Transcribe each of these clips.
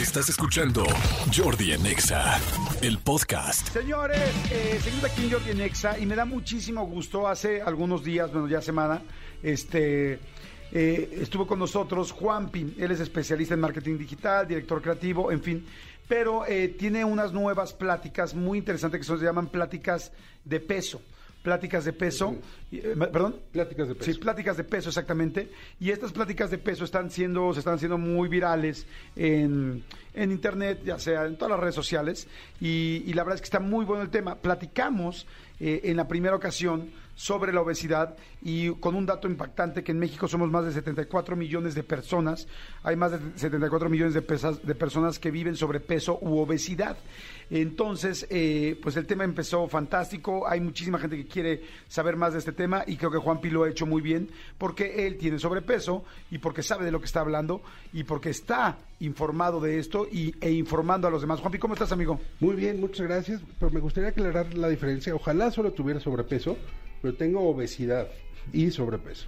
Estás escuchando Jordi en Exa, el podcast. Señores, eh, seguimos aquí en Jordi en Exa y me da muchísimo gusto. Hace algunos días, bueno, ya semana, este, eh, estuvo con nosotros Juanpi. Él es especialista en marketing digital, director creativo, en fin. Pero eh, tiene unas nuevas pláticas muy interesantes que se llaman pláticas de peso pláticas de peso, eh, perdón, Pláticas de peso. Sí, pláticas de peso exactamente. Y estas pláticas de peso están siendo, se están haciendo muy virales en, en internet, ya sea en todas las redes sociales. Y, y la verdad es que está muy bueno el tema. Platicamos eh, en la primera ocasión sobre la obesidad y con un dato impactante que en México somos más de 74 millones de personas, hay más de 74 millones de, pesas- de personas que viven sobrepeso u obesidad. Entonces, eh, pues el tema empezó fantástico, hay muchísima gente que quiere saber más de este tema y creo que Juanpi lo ha hecho muy bien porque él tiene sobrepeso y porque sabe de lo que está hablando y porque está informado de esto y, e informando a los demás. Juanpi, ¿cómo estás, amigo? Muy bien, muchas gracias. Pero me gustaría aclarar la diferencia. Ojalá solo tuviera sobrepeso, pero tengo obesidad y sobrepeso.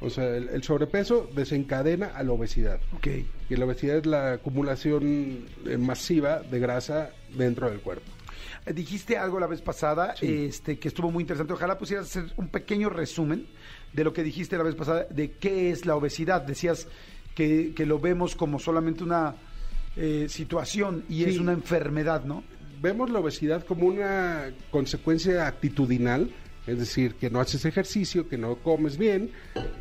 O sea, el, el sobrepeso desencadena a la obesidad. Ok. Y la obesidad es la acumulación eh, masiva de grasa dentro del cuerpo. Eh, Dijiste algo la vez pasada Sí. este, que estuvo muy interesante. Ojalá pusieras hacer un pequeño resumen de lo que dijiste la vez pasada de qué es la obesidad. Decías que, que lo vemos como solamente una eh, situación y es una enfermedad, ¿no? Vemos la obesidad como una consecuencia actitudinal, es decir, que no haces ejercicio, que no comes bien,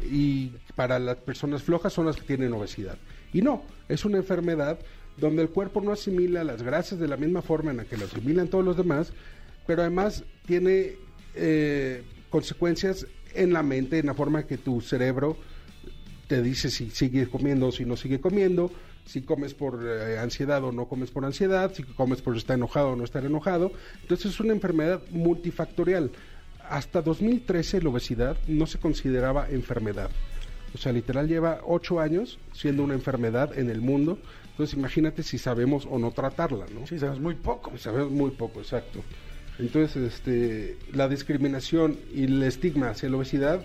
y para las personas flojas son las que tienen obesidad. Y no, es una enfermedad donde el cuerpo no asimila las grasas de la misma forma en la que lo asimilan todos los demás, pero además tiene eh, consecuencias en la mente, en la forma que tu cerebro te dice si sigue comiendo o si no sigue comiendo, si comes por eh, ansiedad o no comes por ansiedad, si comes por estar enojado o no estar enojado. Entonces es una enfermedad multifactorial. Hasta 2013 la obesidad no se consideraba enfermedad. O sea, literal lleva ocho años siendo una enfermedad en el mundo. Entonces imagínate si sabemos o no tratarla, ¿no? Sí, sabes muy poco. Sabemos muy poco, exacto. Entonces, este, la discriminación y el estigma hacia la obesidad,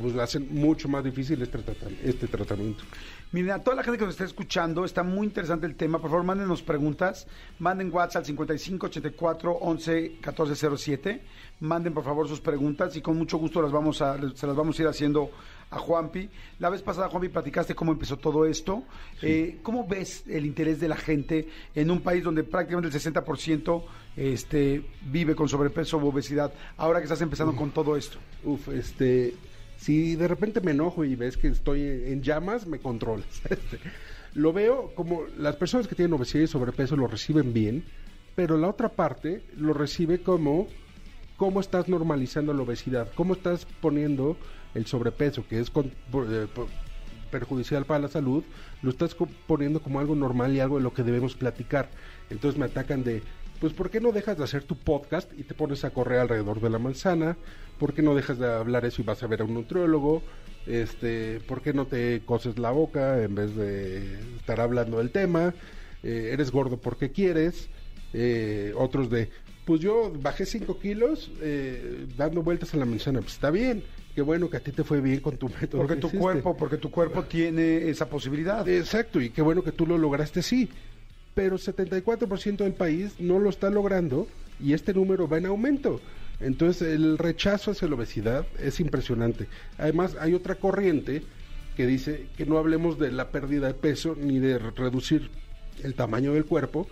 pues hacen mucho más difícil este, este tratamiento. Miren, a toda la gente que nos está escuchando, está muy interesante el tema. Por favor, mándenos preguntas. Manden WhatsApp al 55 84 11 14 07. Manden, por favor, sus preguntas y con mucho gusto las vamos a, se las vamos a ir haciendo a Juanpi. La vez pasada, Juanpi, platicaste cómo empezó todo esto. Eh, ¿Cómo ves el interés de la gente en un país donde prácticamente el 60% este, vive con sobrepeso u obesidad? Ahora que estás empezando con todo esto. Uf, este, si de repente me enojo y ves que estoy en llamas, me controlas. Este, lo veo como las personas que tienen obesidad y sobrepeso lo reciben bien, pero la otra parte lo recibe como cómo estás normalizando la obesidad, cómo estás poniendo el sobrepeso, que es con- eh, perjudicial para la salud, lo estás poniendo como algo normal y algo de lo que debemos platicar. Entonces me atacan de, pues ¿por qué no dejas de hacer tu podcast y te pones a correr alrededor de la manzana? ¿Por qué no dejas de hablar eso y vas a ver a un nutriólogo? Este, ¿por qué no te coses la boca en vez de estar hablando del tema? Eh, ¿Eres gordo porque quieres? Eh, otros de, pues yo bajé 5 kilos eh, dando vueltas a la manzana. Pues está bien, qué bueno que a ti te fue bien con tu método. Porque que tu hiciste. cuerpo, porque tu cuerpo tiene esa posibilidad. Exacto, y qué bueno que tú lo lograste sí. Pero 74% del país no lo está logrando y este número va en aumento. Entonces el rechazo hacia la obesidad es impresionante. Además hay otra corriente que dice que no hablemos de la pérdida de peso ni de re- reducir el tamaño del cuerpo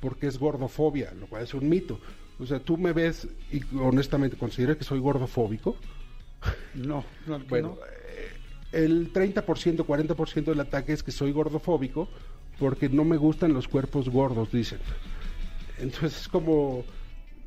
porque es gordofobia, lo cual es un mito. O sea, tú me ves y honestamente consideras que soy gordofóbico. No, no, Bueno, eh, el 30%, 40% del ataque es que soy gordofóbico porque no me gustan los cuerpos gordos, dicen. Entonces es como...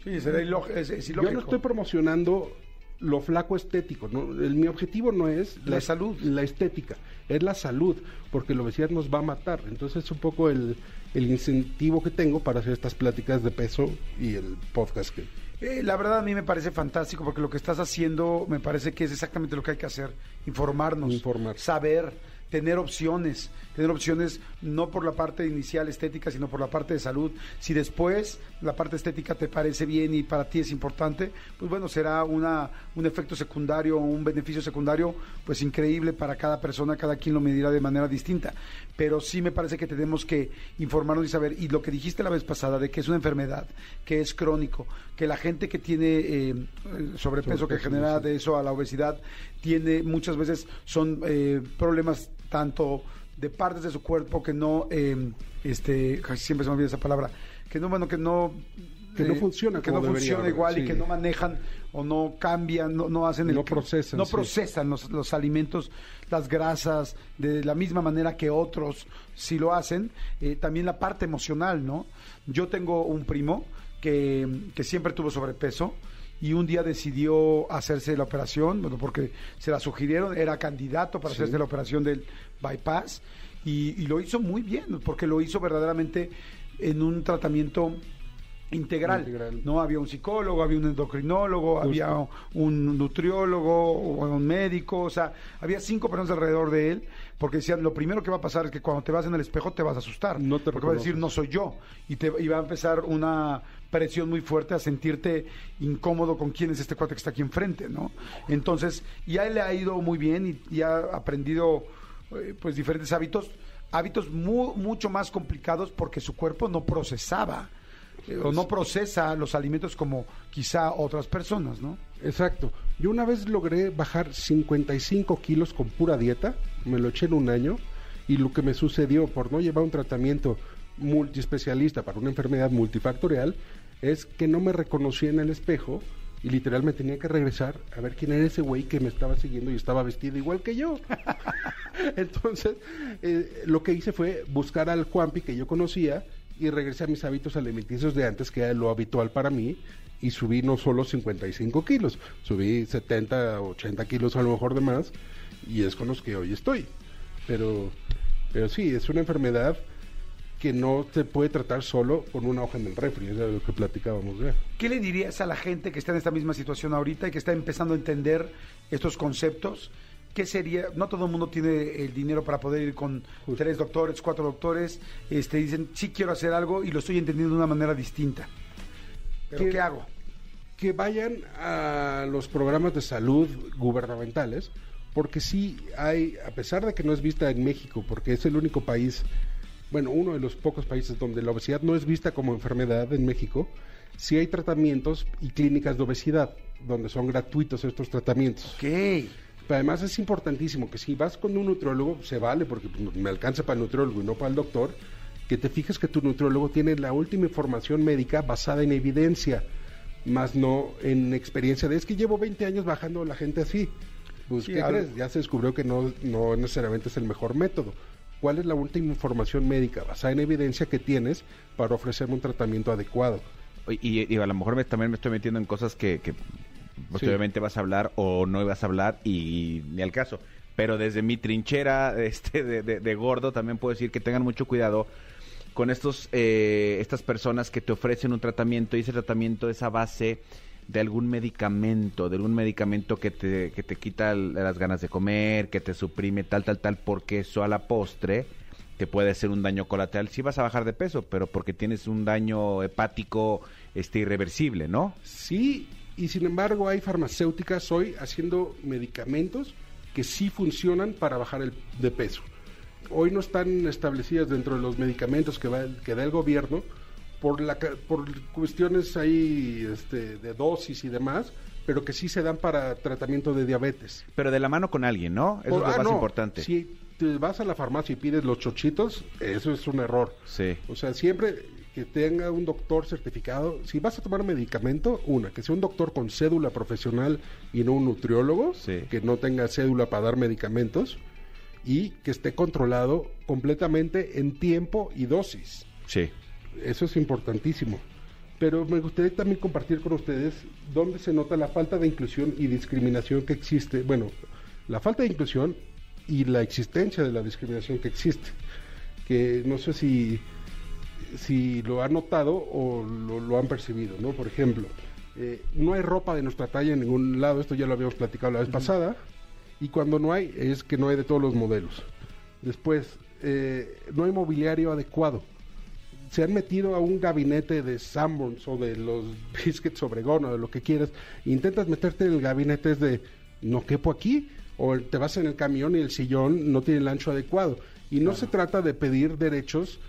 Sí, será iló- es, es Yo ilógico. no estoy promocionando lo flaco estético, ¿no? El- mi objetivo no es La salud. la estética, es la salud, porque la obesidad nos va a matar. Entonces es un poco el, el incentivo que tengo para hacer estas pláticas de peso y el podcast que... Eh, la verdad a mí me parece fantástico porque lo que estás haciendo me parece que es exactamente lo que hay que hacer, informarnos, Informar. saber, tener opciones, tener opciones no por la parte inicial estética, sino por la parte de salud. Si después la parte estética te parece bien y para ti es importante, pues bueno, será una, un efecto secundario, un beneficio secundario, pues increíble para cada persona, cada quien lo medirá de manera distinta. Pero sí me parece que tenemos que informarnos y saber, y lo que dijiste la vez pasada, de que es una enfermedad, que es crónico, que la gente que tiene eh, sobrepeso, que genera de eso a la obesidad, tiene muchas veces son eh, problemas tanto de partes de su cuerpo que no, eh, este, siempre se me olvida esa palabra, que no, bueno, que no que no funciona que no funciona igual y que no manejan o no cambian no, no hacen el no procesan no procesan los, los, alimentos las grasas de la misma manera que otros si lo hacen eh, también la parte emocional no yo tengo un primo que, que siempre tuvo sobrepeso y un día decidió hacerse la operación, bueno, porque se la sugirieron, era candidato para hacerse la operación del bypass y, lo hizo muy bien, porque lo hizo verdaderamente en un tratamiento Integral, ¿no? Había un psicólogo, había un endocrinólogo, había un nutriólogo, un médico, o sea, había cinco personas alrededor de él, porque decían, lo primero que va a pasar es que cuando te vas en el espejo te vas a asustar, no te porque va a decir, no soy yo, y, te, y va a empezar una presión muy fuerte a sentirte incómodo con quién es este cuate que está aquí enfrente, ¿no? Entonces, ya le ha ido muy bien y, ha aprendido eh, pues diferentes hábitos, hábitos mucho más complicados porque su cuerpo no procesaba eh, o no procesa los alimentos como quizá otras personas, ¿no? Exacto. Yo una vez logré bajar 55 kilos con pura dieta, me lo eché en un año, y lo que me sucedió por no llevar un tratamiento multiespecialista para una enfermedad multifactorial es que no me reconocía en el espejo y literalmente tenía que regresar a ver quién era ese güey que me estaba siguiendo y estaba vestido igual que yo. Entonces, eh, lo que hice fue buscar al Juanpi que yo conocía y regresé a mis hábitos alimenticios de antes, que era lo habitual para mí, y subí no solo 55 kilos, subí 70, 80 kilos a lo mejor de más, y es con los que hoy estoy. Pero, pero sí, es una enfermedad que no se puede tratar solo con una hoja en el refri, es de lo que platicábamos. ya. ¿Qué le dirías a la gente que está en esta misma situación ahorita y que está empezando a entender estos conceptos? ¿Qué sería? No todo el mundo tiene el dinero para poder ir con tres doctores, cuatro doctores. Este, dicen, sí quiero hacer algo y lo estoy entendiendo de una manera distinta. ¿Pero qué hago? Que vayan a los programas de salud gubernamentales, porque sí hay, a pesar de que no es vista en México, porque es el único país bueno, uno de los pocos países donde la obesidad no es vista como enfermedad en México, sí hay tratamientos y clínicas de obesidad, donde son gratuitos estos tratamientos. Ok. Pero además es importantísimo que si vas con un nutriólogo, se vale, porque me alcanza para el nutriólogo y no para el doctor, que te fijes que tu nutriólogo tiene la última información médica basada en evidencia, más no en experiencia de es que llevo 20 años bajando la gente así. Pues, ¿qué crees? Ya se descubrió que no, no necesariamente es el mejor método cuál es la última información médica basada en evidencia que tienes para ofrecerme un tratamiento adecuado. Y, a lo mejor también me estoy metiendo en cosas que, que posiblemente vas a hablar o no ibas a hablar y, ni al caso. Pero desde mi trinchera este, de, gordo también puedo decir que tengan mucho cuidado con estos eh, estas personas que te ofrecen un tratamiento y ese tratamiento es a base de algún medicamento, de algún medicamento que te, que te quita las ganas de comer, que te suprime tal, tal, tal, porque eso a la postre te puede ser un daño colateral. Sí vas a bajar de peso, pero porque tienes un daño hepático este, irreversible, ¿no? Sí, y sin embargo hay farmacéuticas hoy haciendo medicamentos que sí funcionan para bajar el, de peso. Hoy no están establecidas dentro de los medicamentos que, va, que da el gobierno, por, la, por cuestiones ahí este, de dosis y demás, pero que sí se dan para tratamiento de diabetes. Pero de la mano con alguien, ¿no? Eso es lo ah, más importante. Si te vas a la farmacia y pides los chochitos, eso es un error. Sí. O sea, siempre que tenga un doctor certificado, si vas a tomar un medicamento, una, que sea un doctor con cédula profesional y no un nutriólogo, que no tenga cédula para dar medicamentos y que esté controlado completamente en tiempo y dosis. Sí eso es importantísimo. Pero me gustaría también compartir con ustedes dónde se nota la falta de inclusión y discriminación que existe. Bueno, la falta de inclusión y la existencia de la discriminación que existe. Que no sé si, si lo han notado o lo, han percibido, ¿no? Por ejemplo, eh, no hay ropa de nuestra talla en ningún lado, esto ya lo habíamos platicado la vez pasada, y cuando no hay es que no hay de todos los modelos. Después, eh, no hay mobiliario adecuado. Se han metido a un gabinete de Sanborns o de los Biscuits Obregón o de lo que quieras. Intentas meterte en el gabinete es de, no quepo aquí. O te vas en el camión y el sillón no tiene el ancho adecuado. Y no se trata de pedir derechos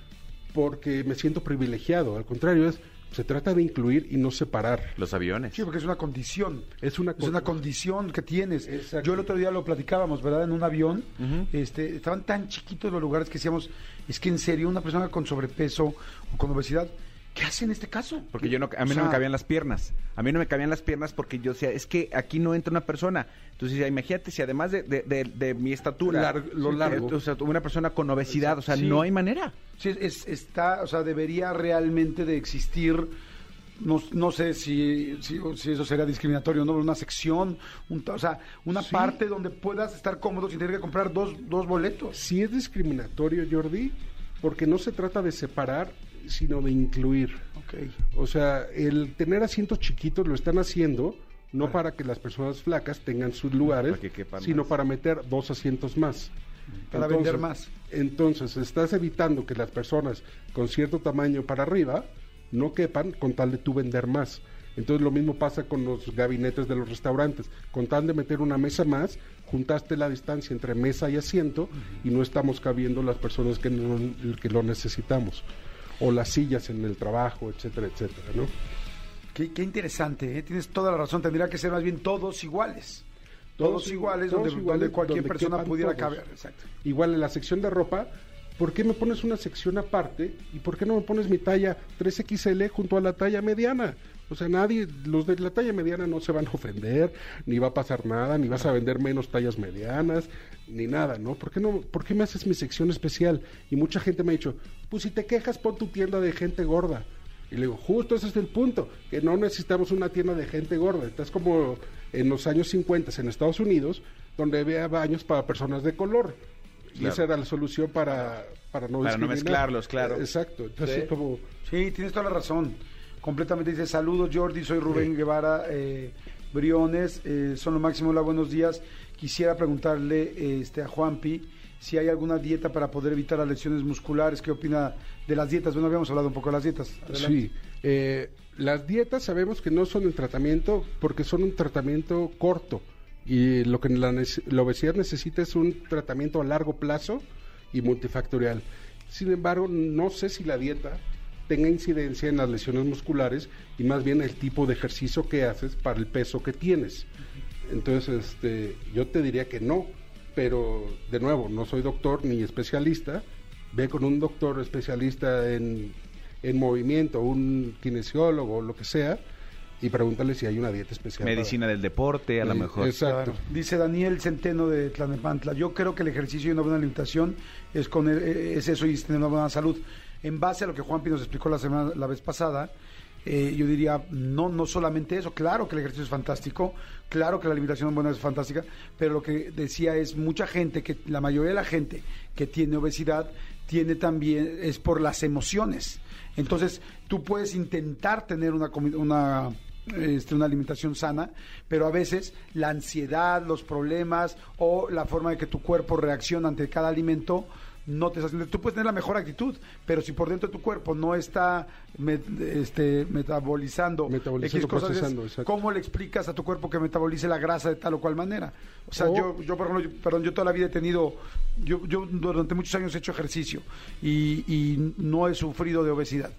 porque me siento privilegiado. Al contrario, es se trata de incluir y no separar. Los aviones. Sí, porque es una condición. Es una, Es una condición que tienes. Exacto. Yo el otro día lo platicábamos, ¿verdad? En un avión. este, estaban tan chiquitos los lugares que decíamos, es que en serio, una persona con sobrepeso o con obesidad, ¿qué hace en este caso? Porque yo no, a mí O no me cabían las piernas. A mí no me cabían las piernas porque yo decía, es que aquí no entra una persona. Entonces, imagínate si además de, de- de- de mi estatura, Lar- lo largo. eh, o sea, una persona con obesidad, o sea, Sí. no hay manera. Sí, es, está, o sea, debería realmente de existir, no, no sé si, si, si eso sería discriminatorio, ¿no? Una sección, un, o sea, una Sí. parte donde puedas estar cómodo sin tener que comprar dos, dos boletos. Sí es discriminatorio, Jordi, porque no se trata de separar, sino de incluir. O sea, el tener asientos chiquitos lo están haciendo no para que las personas flacas tengan sus lugares, Para sino más. para meter dos asientos más. Para vender más. Entonces, estás evitando que las personas con cierto tamaño para arriba no quepan con tal de tú vender más. Entonces, lo mismo pasa con los gabinetes de los restaurantes. Con tal de meter una mesa más, juntaste la distancia entre mesa y asiento y no estamos cabiendo las personas que, no- que lo necesitamos. O las sillas en el trabajo, etcétera, etcétera, ¿no? Qué, qué interesante, ¿eh? tienes toda la razón. Tendría que ser más bien todos iguales. Todos, Todos iguales, todos donde, iguales, donde cualquier donde persona pudiera todos. caber. Exacto. Igual en la sección de ropa, ¿por qué me pones una sección aparte? ¿Y por qué no me pones mi talla 3XL junto a la talla mediana? O sea, nadie, los de la talla mediana no se van a ofender, ni va a pasar nada, ni vas a vender menos tallas medianas, ni nada, ¿no? ¿Por qué, no, ¿Por qué me haces mi sección especial? Y mucha gente me ha dicho, pues si te quejas, pon tu tienda de gente gorda. Y le digo, justo ese es el punto, que no necesitamos una tienda de gente gorda. Estás como en los años 50 en Estados Unidos, donde había baños para personas de color. Y esa era la solución para, para no Para no mezclarlos, claro. Exacto. Entonces, Sí. como, Sí, tienes toda la razón. Completamente dice, saludos Jordi, soy Rubén Guevara eh, Briones, eh, son lo máximo, hola, buenos días. Quisiera preguntarle este, a Juanpi si hay alguna dieta para poder evitar las lesiones musculares, ¿qué opina de las dietas? Bueno, habíamos hablado un poco de las dietas. Adelante. Sí, eh, las dietas sabemos que no son el tratamiento porque son un tratamiento corto y lo que la, la obesidad necesita es un tratamiento a largo plazo y multifactorial. Sin embargo, no sé si la dieta tenga incidencia en las lesiones musculares y más bien el tipo de ejercicio que haces para el peso que tienes. Entonces, este, yo te diría que no, pero de nuevo, no soy doctor ni especialista. Ve con un doctor especialista en, en movimiento, un kinesiólogo, lo que sea, y pregúntale si hay una dieta especial. para- Medicina del deporte, a lo Eh, mejor. Exacto. Claro. Dice Daniel Centeno de Tlanepantla, yo creo que el ejercicio y una buena alimentación es, con el- eh, es eso y es tener una buena salud. En base a lo que Juanpi nos explicó la, semana, la vez pasada, eh, yo diría, no, no solamente eso, claro que el ejercicio es fantástico, claro que la alimentación buena es fantástica, pero lo que decía es mucha gente, que la mayoría de la gente que tiene obesidad tiene también, es por las emociones. Entonces, tú puedes intentar tener una, una este, una alimentación sana, pero a veces la ansiedad, los problemas o la forma de que tu cuerpo reacciona ante cada alimento no te está haciendo. Tú puedes tener la mejor actitud, pero si por dentro de tu cuerpo no está met- este, metabolizando, Metabolizando, X cosas, es. ¿cómo le explicas a tu cuerpo que metabolice la grasa de tal o cual manera? O sea, yo, yo, por ejemplo, yo- perdón, yo toda la vida he tenido, yo, yo durante muchos años he hecho ejercicio y, y no he sufrido de obesidad.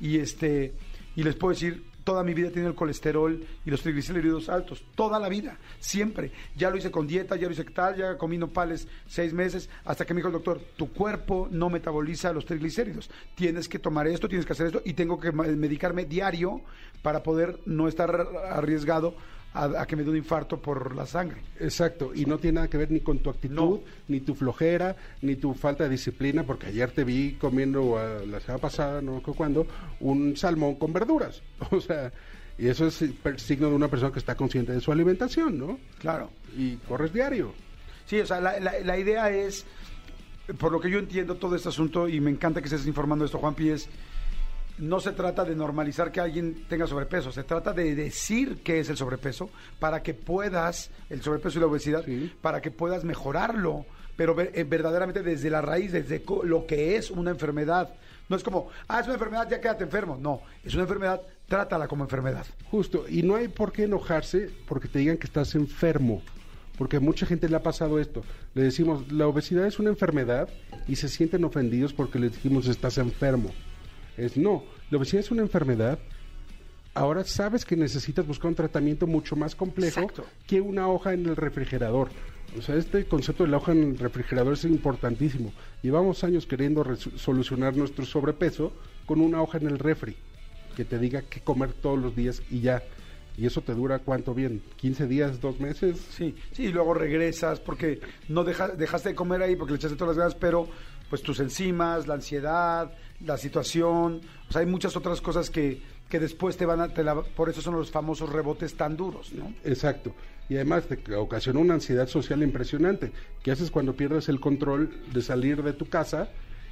Y este, y les puedo decir, toda mi vida he el colesterol y los triglicéridos altos, toda la vida, siempre. Ya lo hice con dieta, ya lo hice tal, ya comí nopales seis meses, hasta que me dijo el doctor, tu cuerpo no metaboliza los triglicéridos, tienes que tomar esto, tienes que hacer esto, y tengo que medicarme diario para poder no estar arriesgado a, a que me dé un infarto por la sangre. Exacto, y no tiene nada que ver ni con tu actitud, No. ni tu flojera, ni tu falta de disciplina, porque ayer te vi comiendo, eh, la semana pasada, no sé cuándo, un salmón con verduras. O sea, y eso es signo de una persona que está consciente de su alimentación, ¿no? Claro. Y corres diario. Sí, o sea, la, la- la idea es, por lo que yo entiendo todo este asunto, y me encanta que estés informando esto, Juanpi, es, no se trata de normalizar que alguien tenga sobrepeso, se trata de decir qué es el sobrepeso para que puedas, el sobrepeso y la obesidad, Sí. para que puedas mejorarlo pero eh, verdaderamente desde la raíz, desde lo que es una enfermedad. No es como, ah, es una enfermedad, ya quédate enfermo. No, es una enfermedad, trátala como enfermedad. Justo, y no hay por qué enojarse porque te digan que estás enfermo, porque a mucha gente le ha pasado esto. Le decimos, la obesidad es una enfermedad y se sienten ofendidos porque les dijimos estás enfermo. Es no, la obesidad es una enfermedad. Ahora sabes que necesitas buscar un tratamiento mucho más complejo Exacto. que una hoja en el refrigerador. O sea, este concepto de la hoja en el refrigerador es importantísimo. Llevamos años queriendo solucionar nuestro sobrepeso con una hoja en el refri que te diga qué comer todos los días y ya. Y eso te dura cuánto bien, 15 días, dos meses. Sí, sí, y luego regresas porque no deja- dejaste de comer ahí porque le echaste todas las ganas, pero pues tus enzimas, la ansiedad, la situación, o sea, hay muchas otras cosas que, que después te van a, te la- por eso son los famosos rebotes tan duros, ¿no? Exacto. Y además te ocasiona una ansiedad social impresionante. ¿Qué haces cuando pierdes el control de salir de tu casa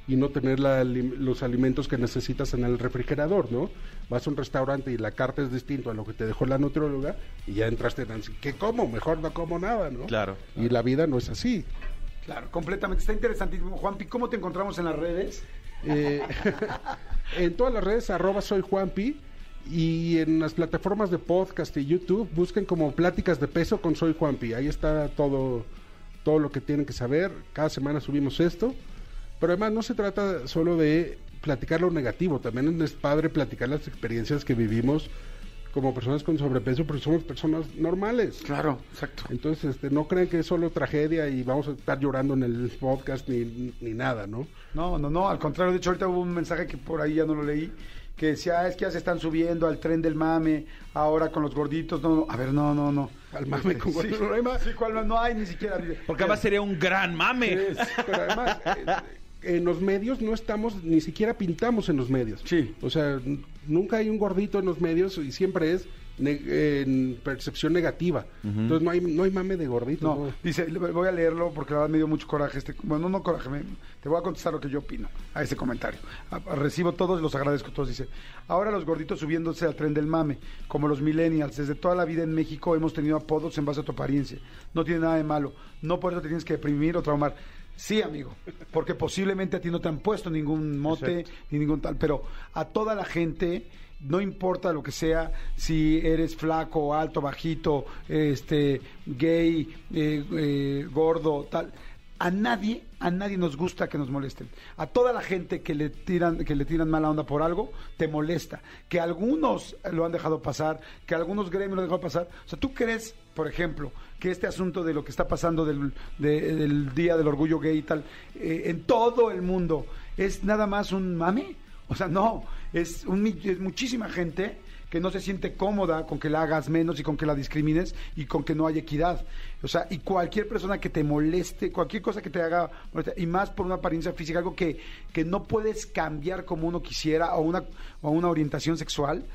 y no tener la ali- los alimentos que necesitas en el refrigerador, ¿no? Vas a un restaurante y la carta es distinto a lo que te dejó la nutrióloga y ya entraste en ansiedad. ¿Qué como? Mejor no como nada, ¿no? Claro. Y la vida no es así. Claro, completamente. Está interesantísimo. Juanpi, ¿cómo te encontramos en las redes? Eh, en todas las redes, arroba soy Juanpi. Y en las plataformas de podcast y YouTube, busquen como Pláticas de Peso con Soy Juanpi. Ahí está todo, todo lo que tienen que saber. Cada semana subimos esto. Pero además no se trata solo de platicar lo negativo. También es padre platicar las experiencias que vivimos como personas con sobrepeso, porque somos personas normales. Claro, exacto. Entonces, este, no crean que es solo tragedia y vamos a estar llorando en el podcast ni, ni nada, ¿no? No, no, no, al contrario, de hecho ahorita hubo un mensaje que por ahí ya no lo leí, que decía, "Ah, es que ya se están subiendo al tren del mame, ahora con los gorditos, no, no, a ver, no, no, no. Al mame con sí, gorditos, no hay más. Sí, ¿cuál? no hay ni siquiera. Porque además sería un gran mame. Es, pero además, eh, en los medios no estamos, ni siquiera pintamos en los medios. Sí. O sea, nunca hay un gordito en los medios y siempre es ne- en percepción negativa. Entonces no hay, no hay mame de gordito. No, ¿no? dice, voy a leerlo porque la verdad me dio mucho coraje. Este, bueno, no coraje, me- te voy a contestar lo que yo opino a este comentario. A- a- recibo todos y los agradezco todos. Dice, ahora los gorditos subiéndose al tren del mame, como los millennials, desde toda la vida en México hemos tenido apodos en base a tu apariencia. No tiene nada de malo. No por eso te tienes que deprimir o traumar. Sí, amigo, porque posiblemente a ti no te han puesto ningún mote ni ningún tal, pero a toda la gente no importa lo que sea, si eres flaco, alto, bajito, este, gay, eh, eh, gordo, tal. A nadie, a nadie nos gusta que nos molesten. A toda la gente que le tiran, que le tiran mala onda por algo, te molesta. Que algunos lo han dejado pasar, que algunos gremios lo han dejado pasar. O sea, ¿tú crees, por ejemplo, que este asunto de lo que está pasando del, de- del Día del Orgullo Gay y tal, eh, en todo el mundo, es nada más un mame? O sea, no, es, un, es muchísima gente que no se siente cómoda con que la hagas menos y con que la discrimines y con que no haya equidad. O sea, y cualquier persona que te moleste, cualquier cosa que te haga y más por una apariencia física, algo que, que no puedes cambiar como uno quisiera o una, o una orientación sexual,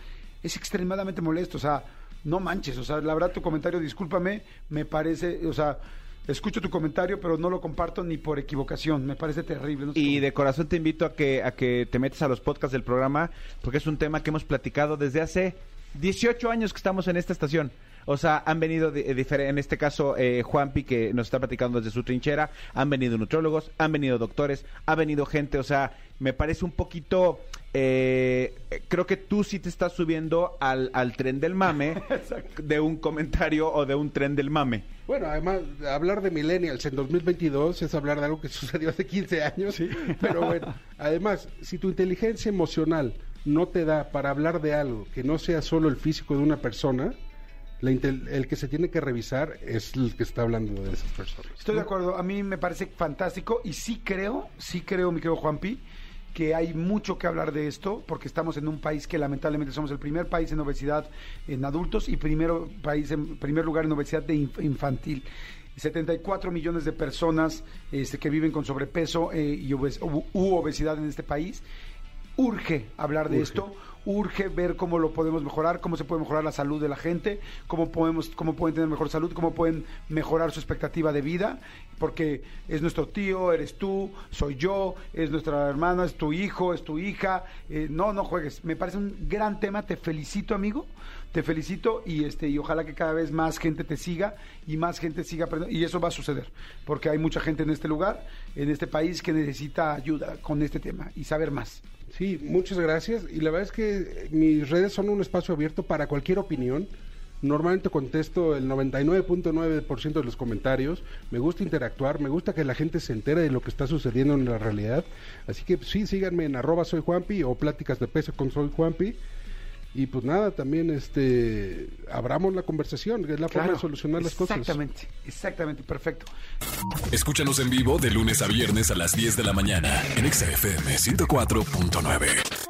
es extremadamente molesto. O sea, no manches. O sea, la verdad, tu comentario, discúlpame, me parece, o sea, escucho tu comentario, pero no lo comparto ni por equivocación. Me parece terrible. no sé Y de corazón te invito a que, a que te metas a los podcasts del programa, porque es un tema que hemos platicado desde hace 18 años que estamos en esta estación. O sea, han venido, difer- en este caso, eh, Juanpi, que nos está platicando desde su trinchera, han venido nutriólogos, han venido doctores, ha venido gente, o sea, me parece un poquito, eh, creo que tú sí te estás subiendo al, al tren del mame de un comentario o de un tren del mame. Bueno, además, hablar de millennials en 2022 es hablar de algo que sucedió hace 15 años. Pero bueno, además, si tu inteligencia emocional no te da para hablar de algo que no sea solo el físico de una persona, la el que se tiene que revisar es el que está hablando de esas personas. Estoy de acuerdo, a mí me parece fantástico y sí creo, sí creo, mi querido Juanpi, que hay mucho que hablar de esto porque estamos en un país que lamentablemente somos el primer país en obesidad en adultos y primero país en primer lugar en obesidad de inf- infantil. 74 millones de personas este, que viven con sobrepeso eh, y obes- u, u obesidad en este país urge hablar de esto, urge ver cómo lo podemos mejorar, cómo se puede mejorar la salud de la gente, cómo podemos, cómo pueden tener mejor salud, cómo pueden mejorar su expectativa de vida, porque es nuestro tío, eres tú, soy yo, es nuestra hermana, es tu hijo, es tu hija. Eh, no, no juegues. Me parece un gran tema. Te felicito, amigo. Te felicito y este y ojalá que cada vez más gente te siga y más gente siga aprendiendo y eso va a suceder porque hay mucha gente en este lugar, en este país que necesita ayuda con este tema y saber más. Sí, muchas gracias. Y la verdad es que mis redes son un espacio abierto para cualquier opinión. Normalmente contesto el 99.9% de los comentarios. Me gusta interactuar, me gusta que la gente se entere de lo que está sucediendo en la realidad. Así que sí, síganme en arroba soy Juanpi o pláticas de peso con soy. Y pues nada, también este abramos la conversación, que es la forma de solucionar las cosas. Exactamente, exactamente, perfecto. Escúchanos en vivo de lunes a viernes a las 10 de la mañana en XFM 104.9.